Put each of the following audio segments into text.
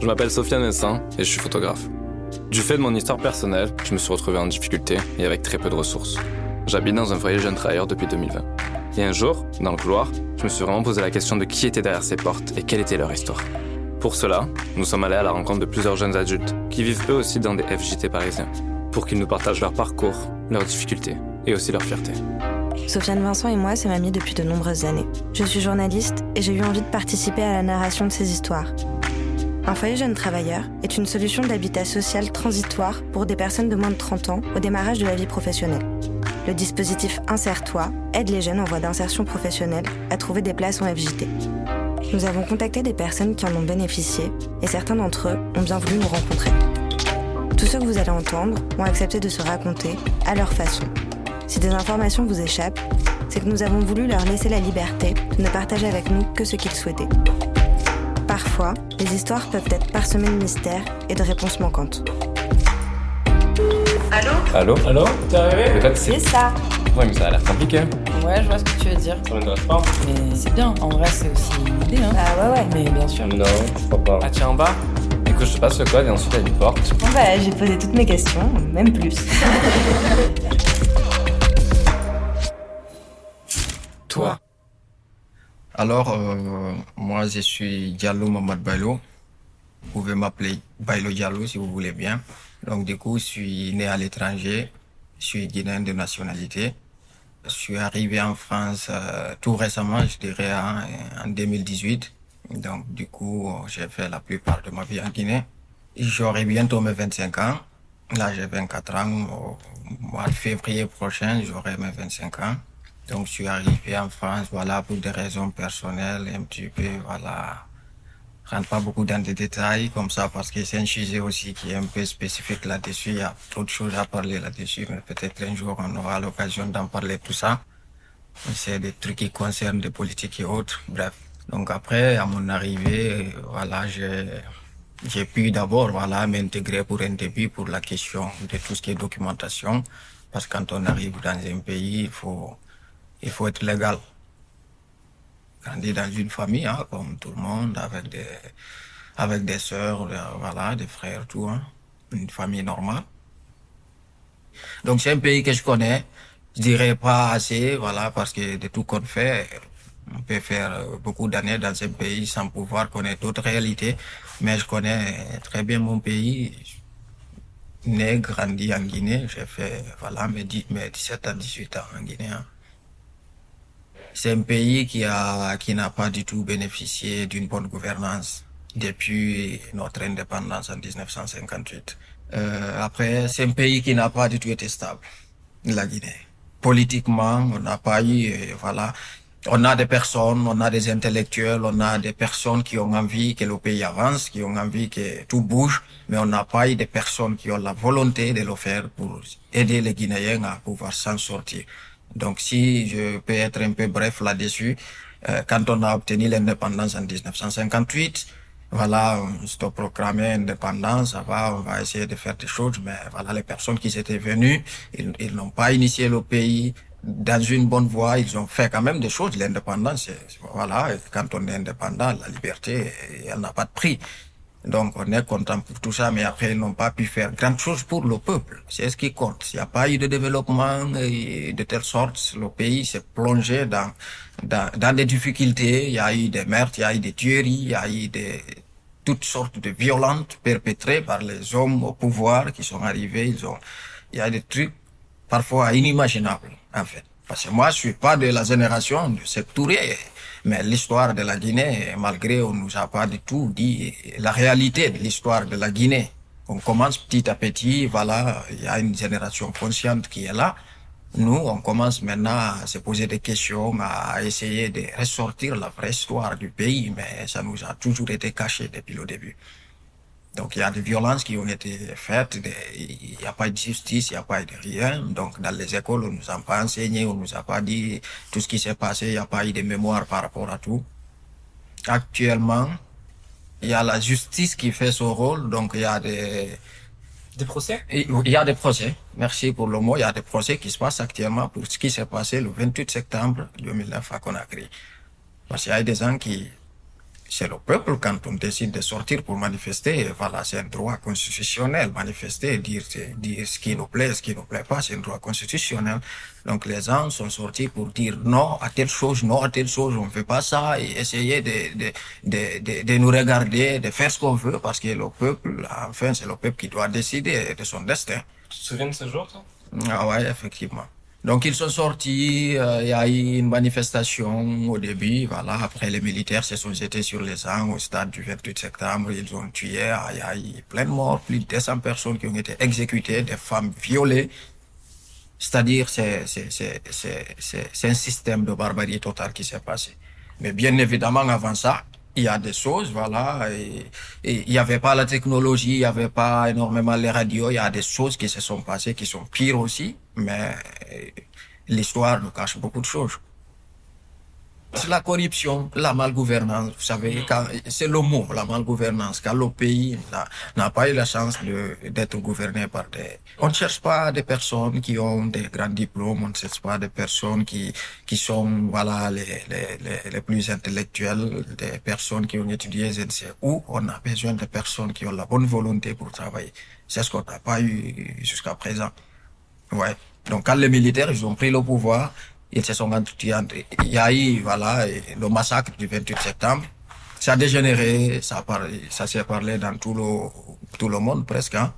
Je m'appelle Sofiane Messin et je suis photographe. Du fait de mon histoire personnelle, je me suis retrouvé en difficulté et avec très peu de ressources. J'habite dans un foyer jeune travailleur depuis 2020. Et un jour, dans le couloir, je me suis vraiment posé la question de qui était derrière ces portes et quelle était leur histoire. Pour cela, nous sommes allés à la rencontre de plusieurs jeunes adultes qui vivent eux aussi dans des FJT parisiens, pour qu'ils nous partagent leur parcours, leurs difficultés et aussi leur fierté. Sofiane Vincent et moi sommes amis depuis de nombreuses années. Je suis journaliste et j'ai eu envie de participer à la narration de ces histoires. Un foyer jeune travailleur est une solution d'habitat social transitoire pour des personnes de moins de 30 ans au démarrage de la vie professionnelle. Le dispositif Insère-toi aide les jeunes en voie d'insertion professionnelle à trouver des places en FJT. Nous avons contacté des personnes qui en ont bénéficié et certains d'entre eux ont bien voulu nous rencontrer. Tous ceux que vous allez entendre ont accepté de se raconter à leur façon. Si des informations vous échappent, c'est que nous avons voulu leur laisser la liberté de ne partager avec nous que ce qu'ils souhaitaient. Parfois, les histoires peuvent être parsemées de mystères et de réponses manquantes. Allô Allô Allô T'es arrivé Peut-être c'est... C'est ça Ouais, mais ça a l'air compliqué. Ouais, je vois ce que tu veux dire. Ça m'intéresse pas. Mais c'est bien, en vrai, c'est aussi une idée, hein. Ah ouais ouais. Mais bien sûr. Non, je crois pas. Ah tiens, en bas Écoute, je te passe le code et ensuite il y a une porte. Bon bah j'ai posé toutes mes questions, même plus. Alors, euh, moi, je suis Diallo Mamad Bailo. Vous pouvez m'appeler Bailo Diallo si vous voulez bien. Donc, du coup, je suis né à l'étranger. Je suis guinéen de nationalité. Je suis arrivé en France euh, tout récemment, je dirais en, en 2018. Donc, du coup, j'ai fait la plupart de ma vie en Guinée. J'aurai bientôt mes 25 ans. Là, j'ai 24 ans. Au mois février prochain, j'aurai mes 25 ans. Donc, je suis arrivé en France, voilà, pour des raisons personnelles, un petit peu, voilà. Je rentre pas beaucoup dans des détails comme ça parce que c'est un sujet aussi qui est un peu spécifique là-dessus. Il y a trop de choses à parler là-dessus, mais peut-être un jour on aura l'occasion d'en parler tout ça. C'est des trucs qui concernent des politiques et autres, bref. Donc après, à mon arrivée, voilà, j'ai, j'ai pu d'abord, voilà, m'intégrer pour un début pour la question de tout ce qui est documentation. Parce que quand on arrive dans un pays, il faut, il faut être légal. Grandi dans une famille, hein, comme tout le monde, avec des, avec des sœurs, euh, voilà, des frères, tout, hein. Une famille normale. Donc c'est un pays que je connais. Je dirais pas assez, voilà, parce que de tout qu'on fait, on peut faire euh, beaucoup d'années dans un pays sans pouvoir connaître d'autres réalités. Mais je connais très bien mon pays. Né, grandi en Guinée, j'ai fait, voilà, mes, 10 mes 17 à 18 ans en Guinée. hein. C'est un pays qui a, qui n'a pas du tout bénéficié d'une bonne gouvernance depuis notre indépendance en 1958. Euh, après, c'est un pays qui n'a pas du tout été stable, la Guinée. Politiquement, on n'a pas eu, euh, voilà, on a des personnes, on a des intellectuels, on a des personnes qui ont envie que le pays avance, qui ont envie que tout bouge, mais on n'a pas eu des personnes qui ont la volonté de le faire pour aider les Guinéens à pouvoir s'en sortir. Donc si je peux être un peu bref là-dessus, euh, quand on a obtenu l'indépendance en 1958, voilà, on s'est proclamé indépendance, ça va, on va essayer de faire des choses, mais voilà, les personnes qui étaient venues, ils, ils n'ont pas initié le pays dans une bonne voie, ils ont fait quand même des choses. L'indépendance, voilà, quand on est indépendant, la liberté, elle n'a pas de prix. Donc on est content pour tout ça, mais après ils n'ont pas pu faire grand chose pour le peuple. C'est ce qui compte. Il n'y a pas eu de développement et de telle sorte, le pays s'est plongé dans, dans, dans des difficultés. Il y a eu des meurtres, il y a eu des tueries, il y a eu des, toutes sortes de violences perpétrées par les hommes au pouvoir qui sont arrivés. Ils ont, il y a des trucs parfois inimaginables, en fait. Parce que moi, je suis pas de la génération de cette Touré, mais l'histoire de la Guinée, malgré on nous a pas du tout dit la réalité de l'histoire de la Guinée. On commence petit à petit, voilà, il y a une génération consciente qui est là. Nous, on commence maintenant à se poser des questions, à essayer de ressortir la vraie histoire du pays, mais ça nous a toujours été caché depuis le début. Donc il y a des violences qui ont été faites, il n'y a pas de justice, il n'y a pas de rien. Donc dans les écoles, on nous a pas enseigné, on nous a pas dit tout ce qui s'est passé, il n'y a pas eu de mémoire par rapport à tout. Actuellement, il y a la justice qui fait son rôle, donc il y a des, Des procès? il y a des procès, merci pour le mot, il y a des procès qui se passent actuellement pour ce qui s'est passé le 28 septembre 2009 à Conakry. Parce qu'il y a des gens qui c'est le peuple quand on décide de sortir pour manifester. Voilà, c'est un droit constitutionnel. Manifester, dire, dire ce qui nous plaît, ce qui nous plaît pas, c'est un droit constitutionnel. Donc les gens sont sortis pour dire non à telle chose, non à telle chose, on fait pas ça, et essayer de, de, de, de, de nous regarder, de faire ce qu'on veut, parce que le peuple, enfin, c'est le peuple qui doit décider de son destin. Tu te souviens de ce jour, toi? Ah ouais, effectivement. Donc ils sont sortis, euh, il y a eu une manifestation au début, voilà. Après les militaires se sont jetés sur les gens au stade du 28 septembre, ils ont tué, il y a eu plein de morts, plus de 200 personnes qui ont été exécutées, des femmes violées. C'est-à-dire c'est c'est c'est c'est c'est c'est un système de barbarie totale qui s'est passé. Mais bien évidemment avant ça, il y a des choses, voilà, et, et il n'y avait pas la technologie, il n'y avait pas énormément les radios, il y a des choses qui se sont passées qui sont pires aussi, mais l'histoire nous cache beaucoup de choses. C'est la corruption, la malgouvernance, vous savez, quand- c'est le mot, la malgouvernance, quand le pays n'a- pas eu la chance d'être gouverné par des... On ne cherche pas des personnes qui ont des grands diplômes, on ne cherche pas des personnes qui, qui sont, voilà, les, les, les, les plus intellectuelles, des personnes qui ont étudié, je ne sais où. On a besoin de personnes qui ont la bonne volonté pour travailler. C'est ce qu'on n'a pas eu jusqu'à présent. Ouais. Donc quand les militaires ils ont pris le pouvoir, ils se sont entretenus. entre- Il y a eu voilà le massacre du 28 septembre. Ça a dégénéré, ça s'est parlé dans tout le monde presque. hein.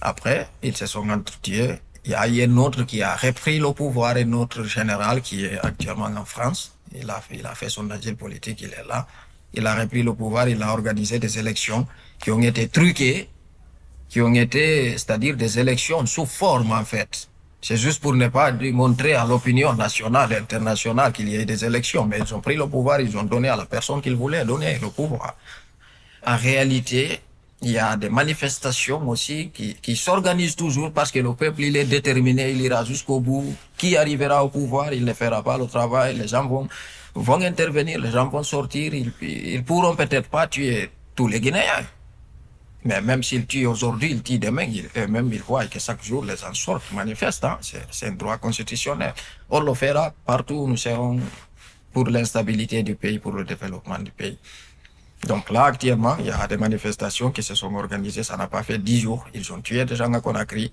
Après, ils se sont entretenus. Il y a eu un autre qui a repris le pouvoir, un autre général qui est actuellement en France. Il a fait, il a fait son asile politique, il est là. Il a repris le pouvoir, il a organisé des élections qui ont été truquées qui ont été, c'est-à-dire des élections sous forme en fait. C'est juste pour ne pas montrer à l'opinion nationale et internationale qu'il y ait des élections, mais ils ont pris le pouvoir, ils ont donné à la personne qu'ils voulaient donner le pouvoir. En réalité, il y a des manifestations aussi qui, qui s'organisent toujours parce que le peuple il est déterminé, il ira jusqu'au bout. Qui arrivera au pouvoir, il ne fera pas le travail, les gens vont, vont intervenir, les gens vont sortir, ils, ils pourront peut-être pas tuer tous les Guinéens. Mais même s'ils tuent aujourd'hui, ils tuent demain, ils, eux-mêmes, ils voient que chaque jour, les gens sortent, manifestent. hein. C'est, un droit constitutionnel. On le fera partout où nous serons pour l'instabilité du pays, pour le développement du pays. Donc là, actuellement, il y a des manifestations qui se sont organisées. Ça n'a pas fait dix jours. Ils ont tué des gens à Conakry.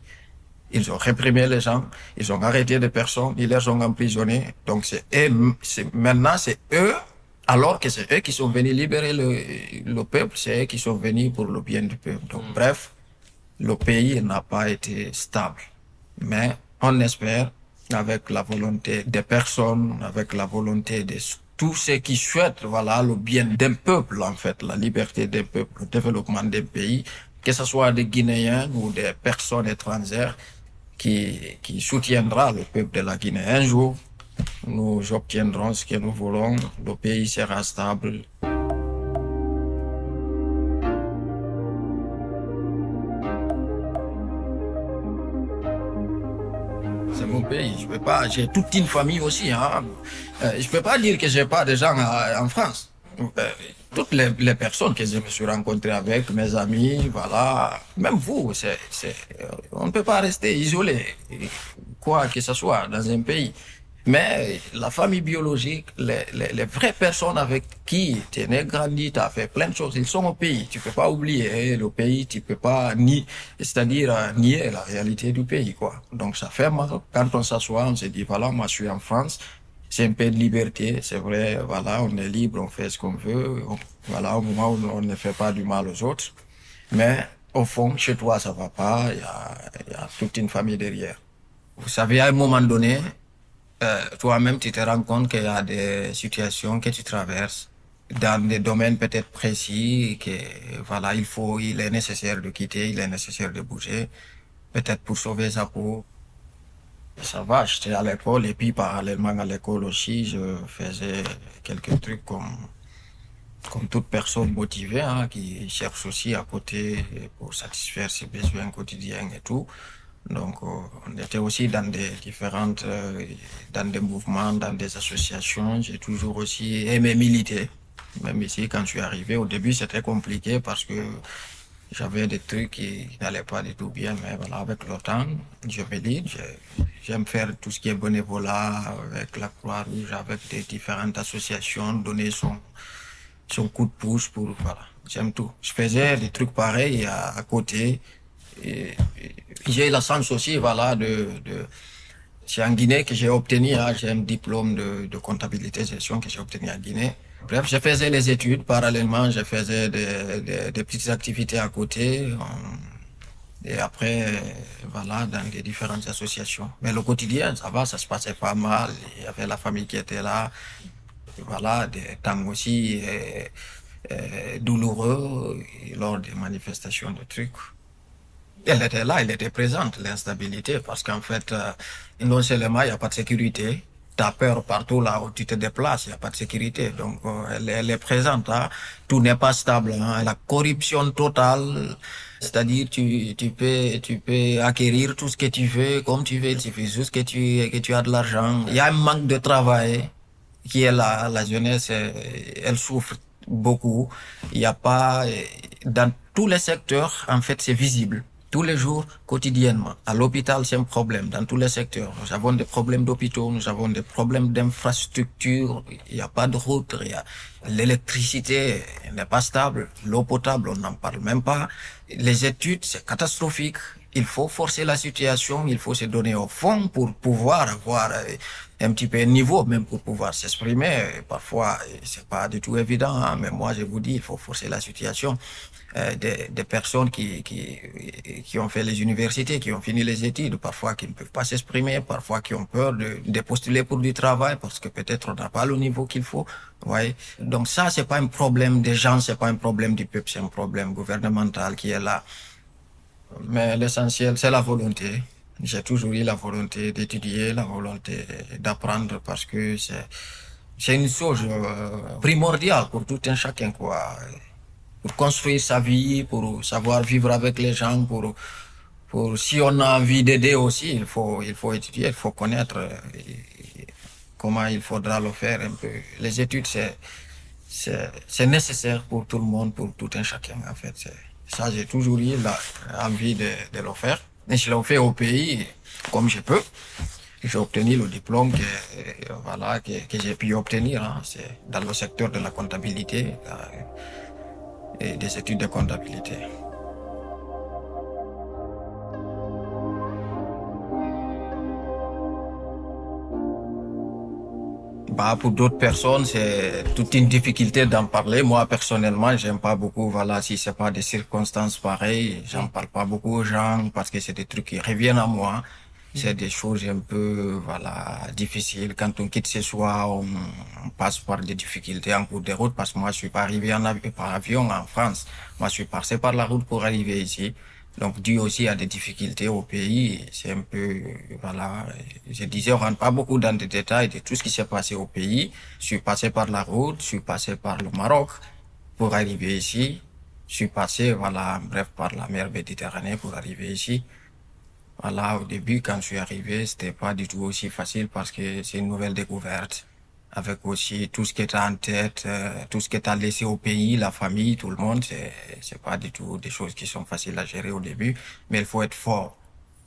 Ils ont réprimé les gens. Ils ont arrêté des personnes. Ils les ont emprisonnés. Donc c'est eux, maintenant, c'est eux, alors que c'est eux qui sont venus libérer le, le peuple. C'est eux qui sont venus pour le bien du peuple. Donc bref, le pays n'a pas été stable. Mais on espère, avec la volonté des personnes, avec la volonté de tous ceux qui souhaitent, voilà, le bien d'un peuple, en fait, la liberté d'un peuple, le développement d'un pays, que ce soit des Guinéens ou des personnes étrangères qui, qui soutiendra le peuple de la Guinée. Un jour, nous obtiendrons ce que nous voulons, le pays sera stable, C'est mon pays. Je peux pas. J'ai toute une famille aussi. Hein. Euh, je peux pas dire que j'ai pas de gens en France. Euh, toutes les, personnes que je me suis rencontré avec, mes amis, voilà. Même vous, on ne peut pas rester isolé, quoi que ce soit dans un pays. Mais la famille biologique, les, les, les vraies personnes avec qui tu es né, grandi, tu as fait plein de choses, ils sont au pays. Tu peux pas oublier le pays, tu peux pas ni, c'est-à-dire euh, nier la réalité du pays, quoi. Donc ça fait mal. Quand on s'assoit, on se dit, voilà, moi je suis en France, c'est un peu de liberté, c'est vrai, voilà, on est libre, on fait ce qu'on veut, on- voilà, au moment où on ne fait pas du mal aux autres. Mais au fond, chez toi, ça va pas, il y a, y a toute une famille derrière. Vous savez, à un moment donné, euh, toi-même, tu te rends compte qu'il y a des situations que tu traverses dans des domaines peut-être précis, que voilà, il faut, il est nécessaire de quitter, il est nécessaire de bouger, peut-être pour sauver sa peau. Ça va, j'étais à l'école et puis parallèlement à l'école aussi, je faisais quelques trucs comme comme toute personne motivée hein, qui cherche aussi à côté pour satisfaire ses besoins quotidiens et tout. Donc, euh, on était aussi dans des différentes, euh, dans des mouvements, dans des associations. J'ai toujours aussi aimé militer. Même ici, quand je suis arrivé, au début, c'était compliqué parce que j'avais des trucs qui n'allaient pas du tout bien. Mais voilà, avec le temps, je milite. J'aime faire tout ce qui est bénévolat avec la Croix-Rouge, avec des différentes associations, donner son, son coup de pouce pour, voilà. J'aime tout. Je faisais des trucs pareils à, côté. Et j'ai la chance aussi, voilà, de, de c'est en Guinée que j'ai obtenu, hein, j'ai un diplôme de, de comptabilité gestion que j'ai obtenu en Guinée. Bref, je faisais les études parallèlement, je faisais des, des, des petites activités à côté. Et après, voilà, dans les différentes associations. Mais le quotidien, ça va, ça se passait pas mal. Il y avait la famille qui était là. Voilà, des temps aussi douloureux lors des manifestations de trucs. Elle était là, elle était présente, l'instabilité, parce qu'en fait, euh, non seulement il n'y a pas de sécurité, tu as peur partout là où tu te déplaces, il n'y a pas de sécurité. Donc, euh, elle, elle, est présente. Hein. Tout n'est pas stable. Hein. La corruption totale, c'est-à-dire tu, tu, peux, tu peux acquérir tout ce que tu veux, comme tu veux, il suffit juste que tu, que tu as de l'argent. Il y a un manque de travail qui est là. La jeunesse, elle souffre beaucoup. Il n'y a pas... Dans tous les secteurs, en fait, c'est visible tous les jours, quotidiennement. À l'hôpital, c'est un problème dans tous les secteurs. Nous avons des problèmes d'hôpitaux, nous avons des problèmes d'infrastructures. Il n'y a pas de route, il y a l'électricité n'est pas stable, l'eau potable, on n'en parle même pas. Les études, c'est catastrophique. Il faut forcer la situation, il faut se donner au fond pour pouvoir avoir un petit peu un niveau, même pour pouvoir s'exprimer. Parfois, c'est pas du tout évident, hein, mais moi, je vous dis, il faut forcer la situation. Euh, des, des, personnes qui, qui, qui ont fait les universités, qui ont fini les études, parfois qui ne peuvent pas s'exprimer, parfois qui ont peur de, de postuler pour du travail parce que peut-être on n'a pas le niveau qu'il faut. Ouais. Donc ça, c'est pas un problème des gens, c'est pas un problème du peuple, c'est un problème gouvernemental qui est là. Mais l'essentiel, c'est la volonté. J'ai toujours eu la volonté d'étudier, la volonté d'apprendre parce que c'est une chose euh, primordiale pour tout un chacun quoi pour construire sa vie, pour savoir vivre avec les gens, pour, pour si on a envie d'aider aussi, il faut, il faut étudier, il faut connaître comment il faudra le faire un peu. Les études, c'est, c'est, nécessaire pour tout le monde, pour tout un chacun, en fait. Ça, j'ai toujours eu envie de, de le faire. Et je l'ai fait au pays comme je peux. J'ai obtenu le diplôme que, voilà, que, que j'ai pu obtenir. Hein. C'est dans le secteur de la comptabilité et des études de comptabilité. Bah, pour d'autres personnes, c'est toute une difficulté d'en parler. Moi, personnellement, j'aime pas beaucoup, voilà, si c'est pas des circonstances pareilles, j'en parle pas beaucoup aux gens parce que c'est des trucs qui reviennent à moi. C'est des choses un peu, voilà, difficiles. Quand on quitte ce soir, on, on, passe par des difficultés en cours de route parce que moi, je suis pas arrivé en avion, par avion en France. Moi, je suis passé par la route pour arriver ici. Donc, dû aussi à des difficultés au pays, c'est un peu, voilà, je disais, on rentre pas beaucoup dans les détails de tout ce qui s'est passé au pays. Je suis passé par la route, je suis passé par le Maroc pour arriver ici. Je suis passé, voilà, bref, par la mer Méditerranée pour arriver ici. Voilà, au début, quand je suis arrivé, c'était pas du tout aussi facile parce que c'est une nouvelle découverte. Avec aussi tout ce qui est en tête, euh, tout ce qui est à laisser au pays, la famille, tout le monde, c'est, c'est pas du tout des choses qui sont faciles à gérer au début. Mais il faut être fort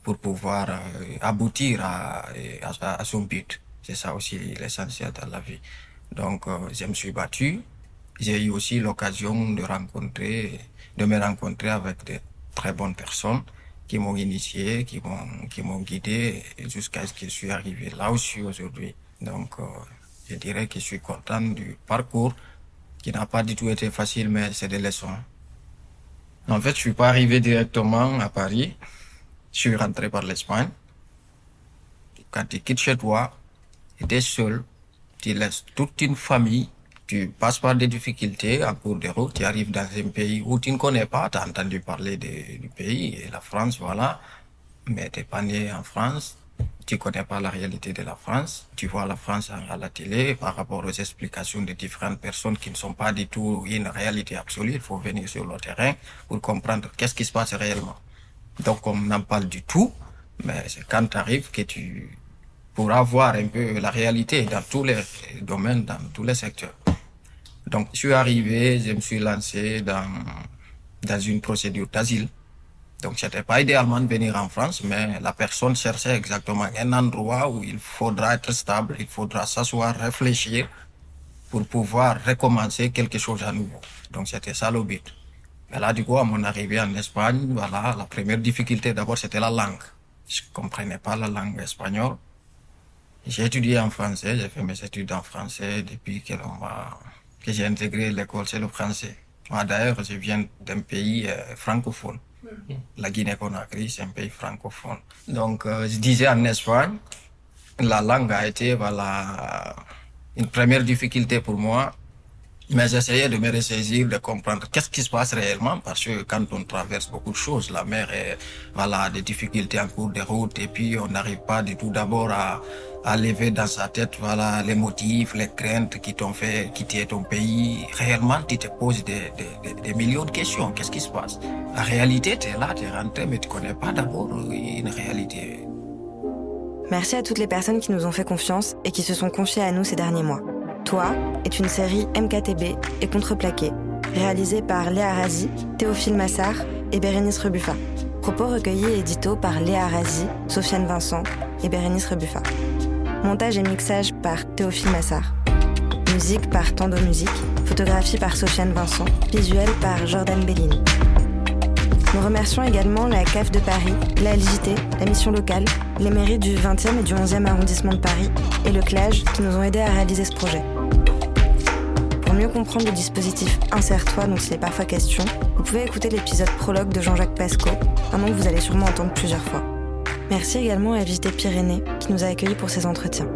pour pouvoir euh, aboutir à, à, à, son but. C'est ça aussi l'essentiel dans la vie. Donc, euh, je me suis battu. J'ai eu aussi l'occasion de rencontrer, de me rencontrer avec de très bonnes personnes qui m'ont initié, qui m'ont, qui m'ont guidé jusqu'à ce que je suis arrivé là où je suis aujourd'hui. Donc, euh, je dirais que je suis content du parcours qui n'a pas du tout été facile, mais c'est des leçons. En fait, je suis pas arrivé directement à Paris. Je suis rentré par l'Espagne. Quand tu quittes chez toi, tu es seul, tu laisses toute une famille tu passes par des difficultés en cours de route, tu arrives dans un pays où tu ne connais pas, tu as entendu parler du pays, et la France, voilà, mais tu pas né en France, tu connais pas la réalité de la France, tu vois la France à la télé par rapport aux explications de différentes personnes qui ne sont pas du tout une réalité absolue, il faut venir sur le terrain pour comprendre qu'est-ce qui se passe réellement. Donc on n'en parle du tout, mais c'est quand tu arrives que tu pourras voir un peu la réalité dans tous les domaines, dans tous les secteurs. Donc, je suis arrivé, je me suis lancé dans, dans une procédure d'asile. Donc, c'était pas idéalement de venir en France, mais la personne cherchait exactement un endroit où il faudra être stable, il faudra s'asseoir, réfléchir pour pouvoir recommencer quelque chose à nouveau. Donc c'était ça le but. Mais là, du coup, à mon arrivée en Espagne, voilà, la première difficulté d'abord, c'était la langue. Je comprenais pas la langue espagnole. J'ai étudié en français, j'ai fait mes études en français depuis que, que j'ai intégré l'école, c'est le français. Moi, d'ailleurs, je viens d'un pays euh, francophone. La Guinée-Conakry, c'est un pays francophone. Donc, euh, je disais en Espagne, la langue a été, voilà, une première difficulté pour moi. Mais j'essayais de me ressaisir, de comprendre qu'est-ce qui se passe réellement, parce que quand on traverse beaucoup de choses, la mer est, voilà, des difficultés en cours de route, et puis on n'arrive pas du tout d'abord à, à lever dans sa tête, voilà, les motifs, les craintes qui t'ont fait quitter ton pays. Réellement, tu te poses des, des, millions de questions. Qu'est-ce qui se passe? La réalité, tu es là, tu es rentré, mais tu connais pas d'abord une réalité. Merci à toutes les personnes qui nous ont fait confiance et qui se sont confiées à nous ces derniers mois. Toi est une série MKTB et contreplaquée, réalisée par Léa Razi, Théophile Massard et Bérénice Rebuffa. Propos recueillis et édito par Léa Razi, Sofiane Vincent et Bérénice Rebuffa. Montage et mixage par Théophile Massard. Musique par Tando Musique. Photographie par Sofiane Vincent. Visuel par Jordan Bellini. Nous remercions également la CAF de Paris, la LJT, la mission locale, les mairies du 20e et du 11e arrondissement de Paris et le CLAGE qui nous ont aidés à réaliser ce projet. Pour mieux comprendre le dispositif Insère-toi dont il est parfois question, vous pouvez écouter l'épisode prologue de Jean-Jacques Pasco, un nom que vous allez sûrement entendre plusieurs fois. Merci également à LJT Pyrénées qui nous a accueillis pour ces entretiens.